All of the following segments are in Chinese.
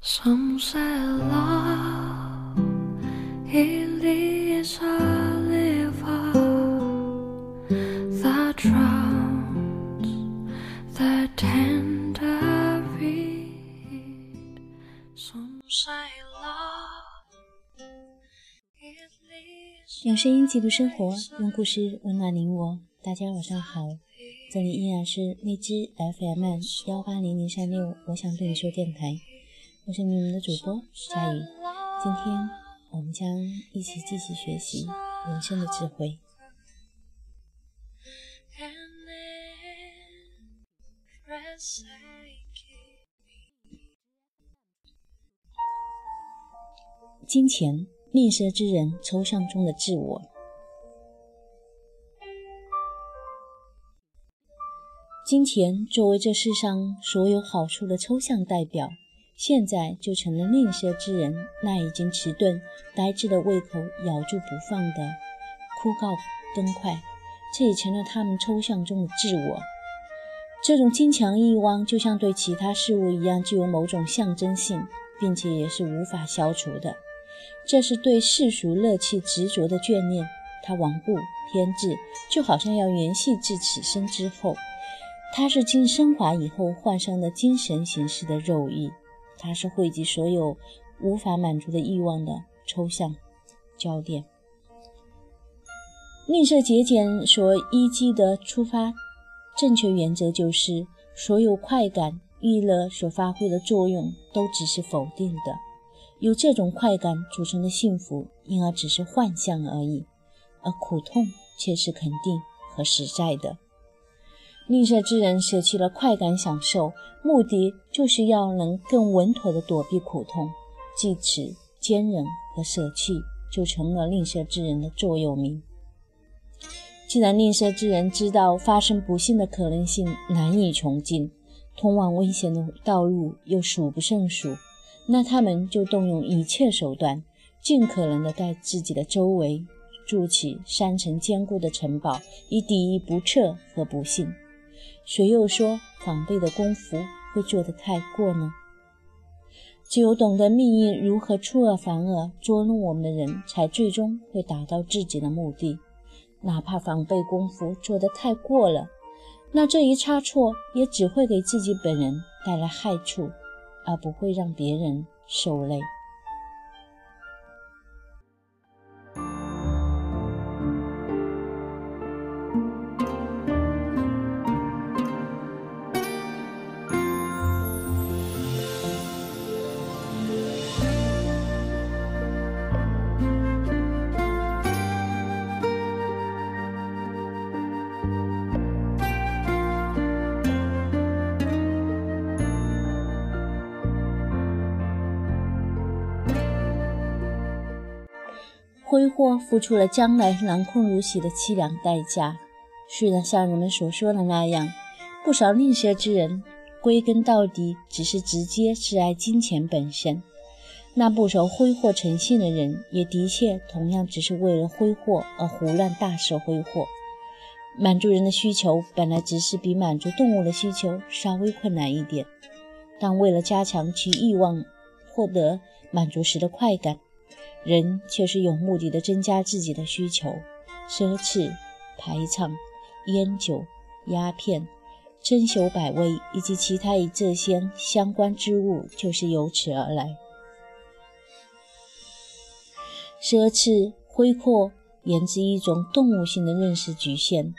Some say love it is a river that drowns the tender reed. Some say love it is. 用声音记录生活，用故事温暖你我。大家晚上好，这里依然是荔枝 FM 幺八零零三六，我想对你说电台，我是你们的主播佳宇。今天我们将一起继续学习人生的智慧。金钱，吝啬之人抽象中的自我。金钱作为这世上所有好处的抽象代表，现在就成了吝啬之人那已经迟钝、呆滞的胃口咬住不放的枯槁灯块，这也成了他们抽象中的自我。这种金强欲望，就像对其他事物一样，具有某种象征性，并且也是无法消除的。这是对世俗乐趣执着的眷恋，它顽固偏执，就好像要延续至此生之后。它是经升华以后换上的精神形式的肉欲，它是汇集所有无法满足的欲望的抽象焦点。吝啬节俭所依据的出发正确原则就是，所有快感、娱乐所发挥的作用都只是否定的。由这种快感组成的幸福，因而只是幻象而已，而苦痛却是肯定和实在的。吝啬之人舍弃了快感享受，目的就是要能更稳妥地躲避苦痛。即此，坚忍和舍弃就成了吝啬之人的座右铭。既然吝啬之人知道发生不幸的可能性难以穷尽，通往危险的道路又数不胜数，那他们就动用一切手段，尽可能地在自己的周围筑起三层坚固的城堡，以抵御不测和不幸。谁又说防备的功夫会做得太过呢？只有懂得命运如何出尔反尔捉弄我们的人，才最终会达到自己的目的。哪怕防备功夫做得太过了，那这一差错也只会给自己本人带来害处，而不会让别人受累。挥霍付出了将来囊空如洗的凄凉代价。虽然像人们所说的那样，不少吝啬之人归根到底只是直接挚爱金钱本身，那不少挥霍成性的人也的确同样只是为了挥霍而胡乱大肆挥霍。满足人的需求本来只是比满足动物的需求稍微困难一点，但为了加强其欲望获得满足时的快感。人却是有目的的增加自己的需求，奢侈、排场、烟酒、鸦片、珍馐百味以及其他与这些相关之物，就是由此而来。奢侈、挥霍源自一种动物性的认识局限，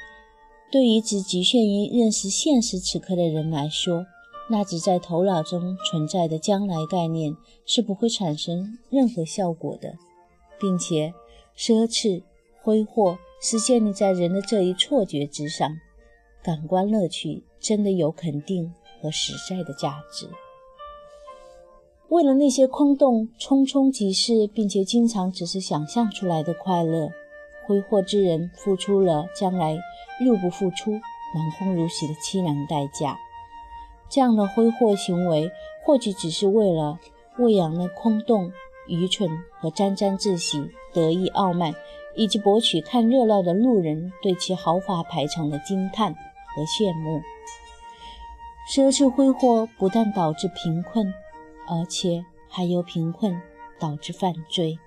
对于只局限于认识现实此刻的人来说。那只在头脑中存在的将来概念是不会产生任何效果的，并且奢侈挥霍是建立在人的这一错觉之上。感官乐趣真的有肯定和实在的价值。为了那些空洞、匆匆即逝，并且经常只是想象出来的快乐，挥霍之人付出了将来入不敷出、囊空如洗的凄凉代价。这样的挥霍行为，或许只是为了喂养那空洞、愚蠢和沾沾自喜、得意傲慢，以及博取看热闹的路人对其豪华排场的惊叹和羡慕。奢侈挥霍不但导致贫困，而且还由贫困导致犯罪。